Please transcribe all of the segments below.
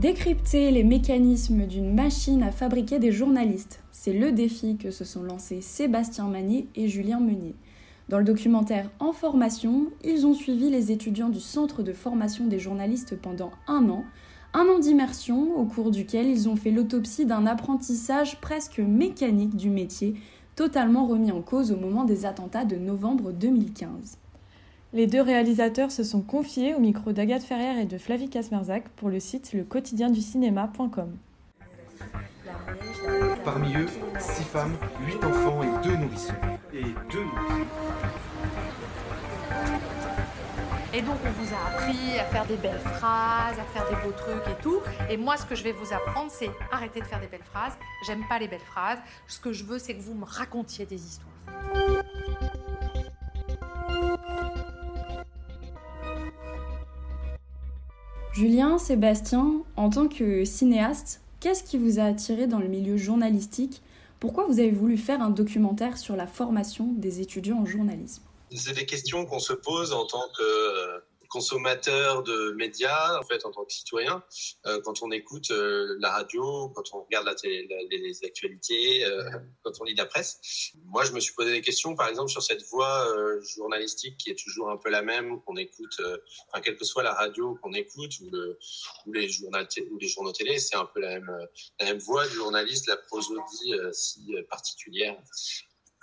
Décrypter les mécanismes d'une machine à fabriquer des journalistes, c'est le défi que se sont lancés Sébastien Magnier et Julien Meunier. Dans le documentaire En formation, ils ont suivi les étudiants du Centre de formation des journalistes pendant un an, un an d'immersion au cours duquel ils ont fait l'autopsie d'un apprentissage presque mécanique du métier, totalement remis en cause au moment des attentats de novembre 2015. Les deux réalisateurs se sont confiés au micro d'Agathe Ferrière et de Flavie Kasmerzak pour le site lequotidienducinéma.com. Parmi eux, six femmes, huit enfants et deux nourrissons. Et deux nourrissons. Et donc on vous a appris à faire des belles phrases, à faire des beaux trucs et tout. Et moi ce que je vais vous apprendre c'est arrêter de faire des belles phrases. J'aime pas les belles phrases. Ce que je veux c'est que vous me racontiez des histoires. Julien, Sébastien, en tant que cinéaste, qu'est-ce qui vous a attiré dans le milieu journalistique? Pourquoi vous avez voulu faire un documentaire sur la formation des étudiants en journalisme? C'est des questions qu'on se pose en tant que consommateur de médias, en fait, en tant que citoyen, euh, quand on écoute euh, la radio, quand on regarde la télé, les actualités, euh, quand on lit la presse. Moi, je me suis posé des questions, par exemple, sur cette voix journalistique qui est toujours un peu la même, qu'on écoute, enfin, quelle que soit la radio qu'on écoute ou, le, ou les journaux ou les journaux télé, c'est un peu la même, la même voix du journaliste, la prosodie si particulière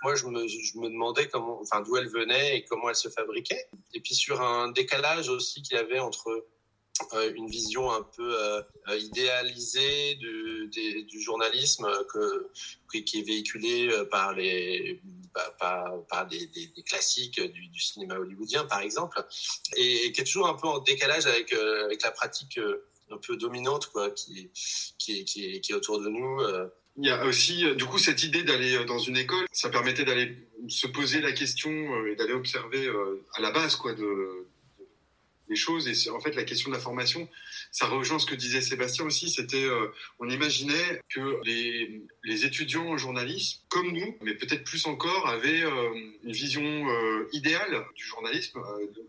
moi, je me, demandais comment, enfin, d'où elle venait et comment elle se fabriquait. Et puis sur un décalage aussi qu'il y avait entre euh, une vision un peu euh, idéalisée du, journalisme qui est véhiculée euh, par les par, par des, classiques du, cinéma hollywoodien par exemple et, qui est toujours un peu en décalage avec avec la pratique un peu dominante qui, qui est autour de nous il y a aussi, euh, du coup, cette idée d'aller euh, dans une école, ça permettait d'aller se poser la question euh, et d'aller observer à la base, quoi, de, les choses. Et en fait, la question de la formation, ça rejoint ce que disait Sébastien aussi. C'était, euh, on imaginait que les, les, étudiants en journalisme, comme nous, mais peut-être plus encore, avaient euh, une vision euh, idéale du journalisme.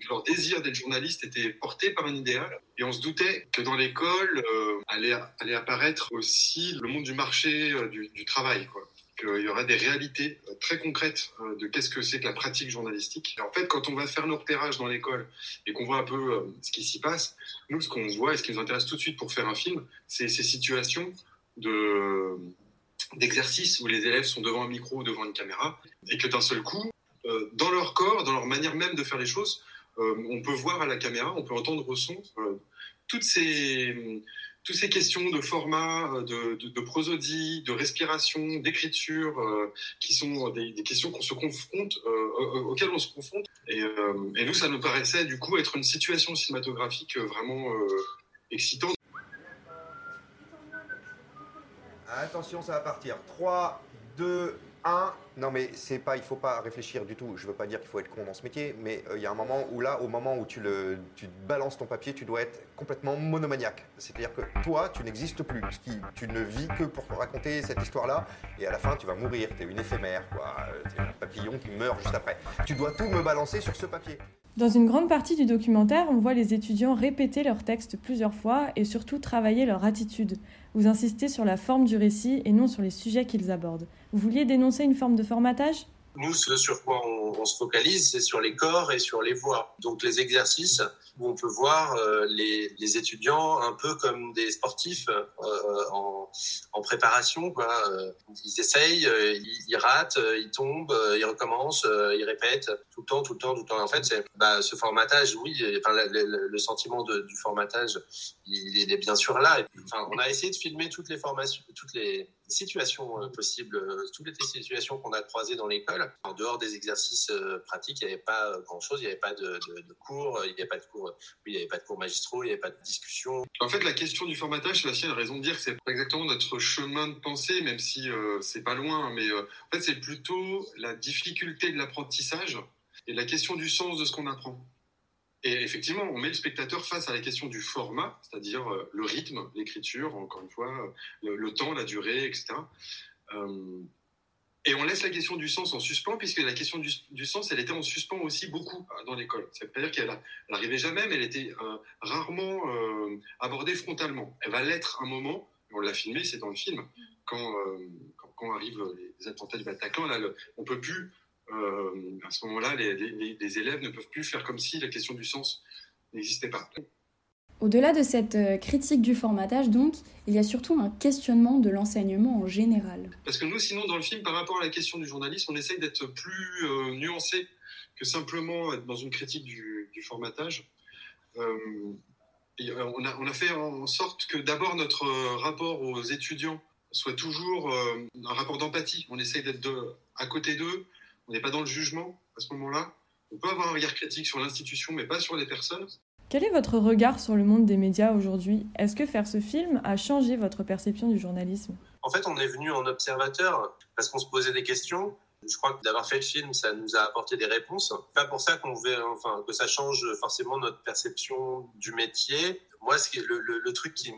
leur désir d'être journaliste était porté par un idéal. Et on se doutait que dans l'école allait, allait apparaître aussi le monde du marché du, du travail, quoi qu'il y aura des réalités euh, très concrètes euh, de qu'est-ce que c'est que la pratique journalistique. Et en fait, quand on va faire nos repérages dans l'école et qu'on voit un peu euh, ce qui s'y passe, nous, ce qu'on voit et ce qui nous intéresse tout de suite pour faire un film, c'est ces situations de d'exercice où les élèves sont devant un micro ou devant une caméra et que d'un seul coup, dans leur corps, dans leur manière même de faire les choses, on peut voir à la caméra, on peut entendre au son toutes ces toutes ces questions de format, euh, de, de, prosodie, de respiration, d'écriture, euh, qui sont des, questions qu'on se confronte, euh, auxquelles on se confronte. Et, et, nous, ça nous paraissait du coup être une situation cinématographique vraiment excitante. Attention, ça va partir. 3, 2, 1. Non, mais c'est pas, il faut pas réfléchir du tout. Je veux pas dire qu'il faut être con dans ce métier, mais euh, il y a un moment où là, au moment où tu, le, balances ton papier, tu dois être complètement monomaniaque. C'est-à-dire que toi, tu n'existes plus. Tu ne vis que pour raconter cette histoire-là, et à la fin, tu vas mourir. Tu es une éphémère, quoi. es un papillon qui meurt juste après. Tu dois tout me balancer sur ce papier. Dans une grande partie du documentaire, on voit les étudiants répéter leur texte plusieurs fois et surtout travailler leur attitude. Vous insistez sur la forme du récit et non sur les sujets qu'ils abordent. Vous vouliez dénoncer une forme de formatage? Nous, ce sur quoi on, on se focalise, c'est sur les corps et sur les voix. Donc les exercices où on peut voir euh, les, étudiants un peu comme des sportifs euh, en, préparation. Euh, ils essayent, ils, ratent, ils tombent, ils recommencent, ils répètent tout le temps, tout le temps, tout le temps. En fait, c'est bah, ce formatage, oui, enfin, le, sentiment du formatage, il, est bien sûr là. On a essayé de filmer toutes les formations, toutes les situations possibles, toutes les situations qu'on a croisées dans l'école. En dehors des exercices pratiques, il n'y avait pas grand-chose, il n'y avait pas de, cours, il n'y avait pas de cours, il n'y avait pas de cours magistraux, il n'y avait pas de discussion. En fait, la question du formatage, Sébastien a raison de dire que c'est pas exactement notre chemin de pensée, même si euh, c'est pas loin, mais euh, en fait, c'est plutôt la difficulté de l'apprentissage et la question du sens de ce qu'on apprend. Et effectivement, on met le spectateur face à la question du format, c'est-à-dire euh, le rythme, l'écriture, encore une fois, le, le, temps, la durée, etc. Euh, Et on laisse la question du sens en suspens, puisque la question du, sens, elle était en suspens aussi beaucoup euh, dans l'école. C'est-à-dire qu'elle n'arrivait jamais, mais elle était euh, rarement euh, abordée frontalement. Elle va l'être un moment, on l'a filmé, c'est dans le film, quand, quand, arrivent les attentats du Bataclan, là, on peut plus, à ce moment-là, les, les élèves ne peuvent plus faire comme si la question du sens n'existait pas. Au-delà de cette euh, critique du formatage, donc, il y a surtout un questionnement de l'enseignement en général. Parce que nous, sinon, dans le film, par rapport à la question du journalisme, on essaye d'être plus euh, nuancé que simplement être dans une critique du, formatage. Euh, on, a, on, a, fait en sorte que d'abord notre rapport aux étudiants soit toujours un rapport d'empathie. On essaye d'être à côté d'eux, on n'est pas dans le jugement à ce moment-là. On peut avoir un regard critique sur l'institution, mais pas sur les personnes. Quel est votre regard sur le monde des médias aujourd'hui? Est-ce que faire ce film a changé votre perception du journalisme? En fait, on est venu en observateur parce qu'on se posait des questions. Je crois que d'avoir fait le film, ça nous a apporté des réponses. Pas pour ça qu'on enfin, que ça change forcément notre perception du métier. Moi, le, truc qui,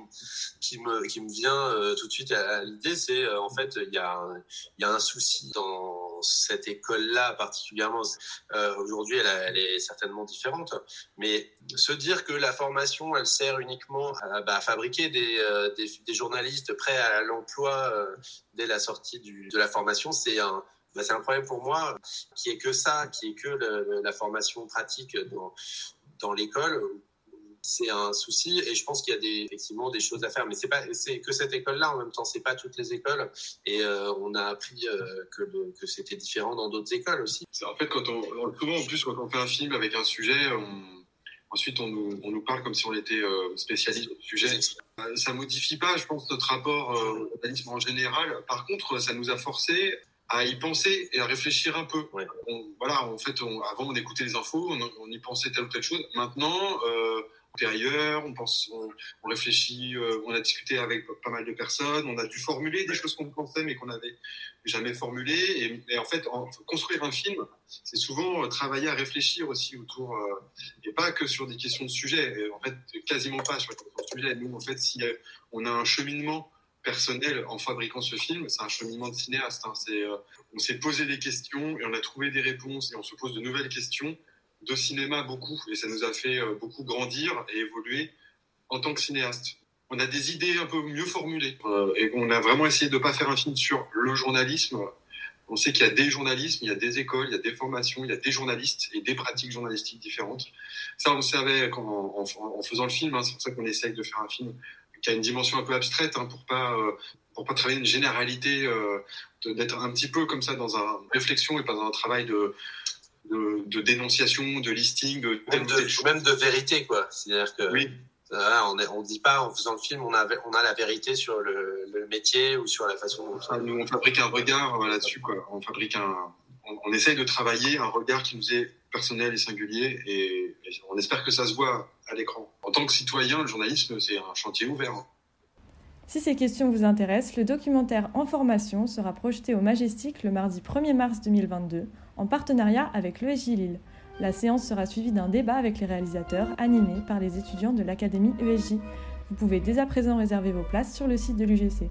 me, vient euh, tout de suite à, l'idée, c'est euh, en fait, il y a un souci dans cette école-là particulièrement, euh, aujourd'hui, elle, est certainement différente. Mais se dire que la formation, elle sert uniquement à, bah, fabriquer euh, des, journalistes prêts à l'emploi euh, dès la sortie de la formation, c'est un, bah, c'est un problème pour moi qui est que ça, qui est que la formation pratique dans l'école c'est un souci et je pense qu'il y a des, effectivement des choses à faire. Mais c'est pas c'est que cette école-là en même temps, c'est pas toutes les écoles et euh, on a appris euh, que, que c'était différent dans d'autres écoles aussi. En fait, quand on souvent en plus quand on fait un film avec un sujet, ensuite on nous, on nous, parle comme si on était euh, spécialiste du sujet. Ça modifie pas, je pense, notre rapport au journalisme en général. Par contre, ça nous a forcé à y penser et à réfléchir un peu. voilà, en fait, avant on écoutait les infos, on, on, y pensait telle ou telle chose. Maintenant, euh, on pense, on, réfléchit, euh, on a discuté avec pas mal de personnes, on a dû formuler des choses qu'on pensait mais qu'on n'avait jamais formulées. Et, en fait, construire un film, c'est souvent euh, travailler à réfléchir aussi autour, euh, et pas que sur des questions de sujet. en fait, quasiment pas sur les questions de sujet. Nous, en fait, si on a un cheminement personnel en fabriquant ce film, c'est un cheminement de cinéaste. Hein. On s'est posé des questions et on a trouvé des réponses et on se pose de nouvelles questions de cinéma beaucoup et ça nous a fait euh, beaucoup grandir et évoluer en tant que cinéaste. On a des idées un peu mieux formulées euh, et on a vraiment essayé de ne pas faire un film sur le journalisme. On sait qu'il y a des journalismes, il y a des écoles, il y a des formations, il y a des journalistes et des pratiques journalistiques différentes. Ça, on le savait en, faisant le film. Hein. c'est pour ça qu'on essaye de faire un film qui a une dimension un peu abstraite hein, pour pas euh, pour pas travailler une généralité, d'être un petit peu comme ça dans une réflexion et pas dans un travail de de, dénonciation, de listing, de même de, même de vérité quoi. C'est-à-dire que oui. on on dit pas en faisant le film on a on a la vérité sur le, métier ou sur la façon dont ah, nous on fabrique un regard là-dessus quoi. On fabrique un on, essaye de travailler un regard qui nous est personnel et singulier et, on espère que ça se voit à l'écran. En tant que citoyen, le journalisme c'est un chantier ouvert. Si ces questions vous intéressent, le documentaire En formation sera projeté au Majestic le mardi 1er mars 2022 en partenariat avec l'ESJ Lille. La séance sera suivie d'un débat avec les réalisateurs animé par les étudiants de l'Académie ESJ. Vous pouvez dès à présent réserver vos places sur le site de l'UGC.